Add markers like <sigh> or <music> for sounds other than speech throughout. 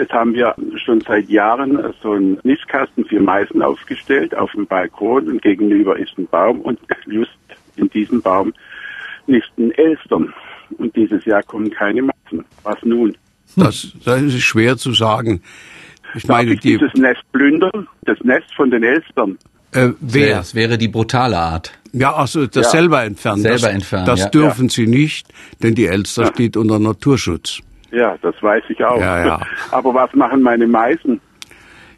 Jetzt haben wir schon seit Jahren so einen Nistkasten für Meisen aufgestellt auf dem Balkon und gegenüber ist ein Baum und just in diesem Baum nisten Elstern. Und dieses Jahr kommen keine Meisen. Was nun? Das, das ist schwer zu sagen. Ich Darf meine, ich die, dieses Nest plündern? Das Nest von den Elstern? Äh, wer? Das wäre die brutale Art. Ja, also das ja. selber entfernen. Selber das, entfernen. Das ja. dürfen ja. Sie nicht, denn die Elster steht unter Naturschutz. Ja, das weiß ich auch. Ja, ja. <laughs> Aber was machen meine Meisen?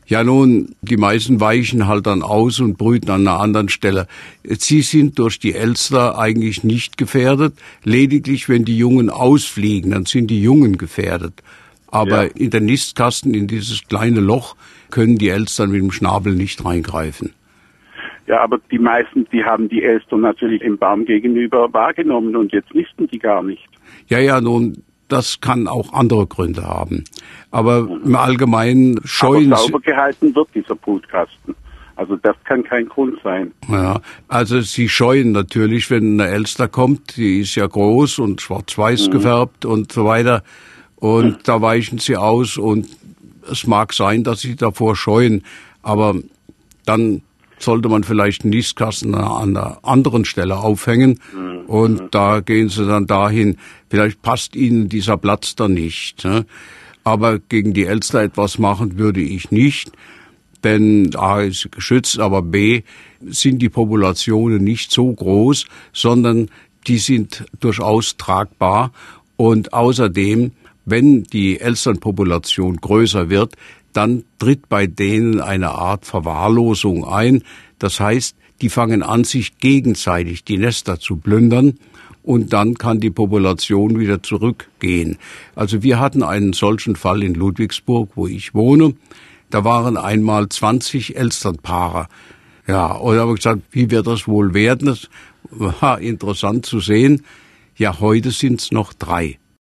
Ja nun, die Meisen weichen halt dann aus und brüten an einer anderen Stelle. Sie sind durch die Elster eigentlich nicht gefährdet. Lediglich, wenn die Jungen ausfliegen, dann sind die Jungen gefährdet. Aber ja. in den Nistkasten, in dieses kleine Loch, können die Elstern mit dem Schnabel nicht reingreifen. Ja, aber die meisten, die haben die Elster natürlich im Baum gegenüber wahrgenommen und jetzt nisten die gar nicht. Ja, ja, nun, das kann auch andere Gründe haben. Aber mhm. im Allgemeinen scheuen Aber sauber gehalten wird dieser Brutkasten. Also das kann kein Grund sein. Ja, also sie scheuen natürlich, wenn eine Elster kommt, die ist ja groß und schwarz-weiß mhm. gefärbt und so weiter. Und mhm. da weichen sie aus und es mag sein, dass sie davor scheuen, aber dann sollte man vielleicht einen Nistkasten an einer anderen Stelle aufhängen mhm. und da gehen sie dann dahin. Vielleicht passt ihnen dieser Platz da nicht. Ne? Aber gegen die Elster etwas machen würde ich nicht, denn A ist geschützt, aber B sind die Populationen nicht so groß, sondern die sind durchaus tragbar und außerdem wenn die Elsternpopulation größer wird, dann tritt bei denen eine Art Verwahrlosung ein. Das heißt, die fangen an, sich gegenseitig die Nester zu plündern und dann kann die Population wieder zurückgehen. Also wir hatten einen solchen Fall in Ludwigsburg, wo ich wohne. Da waren einmal 20 Elsternpaare. Ja, und da habe ich gesagt, wie wird das wohl werden? Das war interessant zu sehen. Ja, heute sind es noch drei.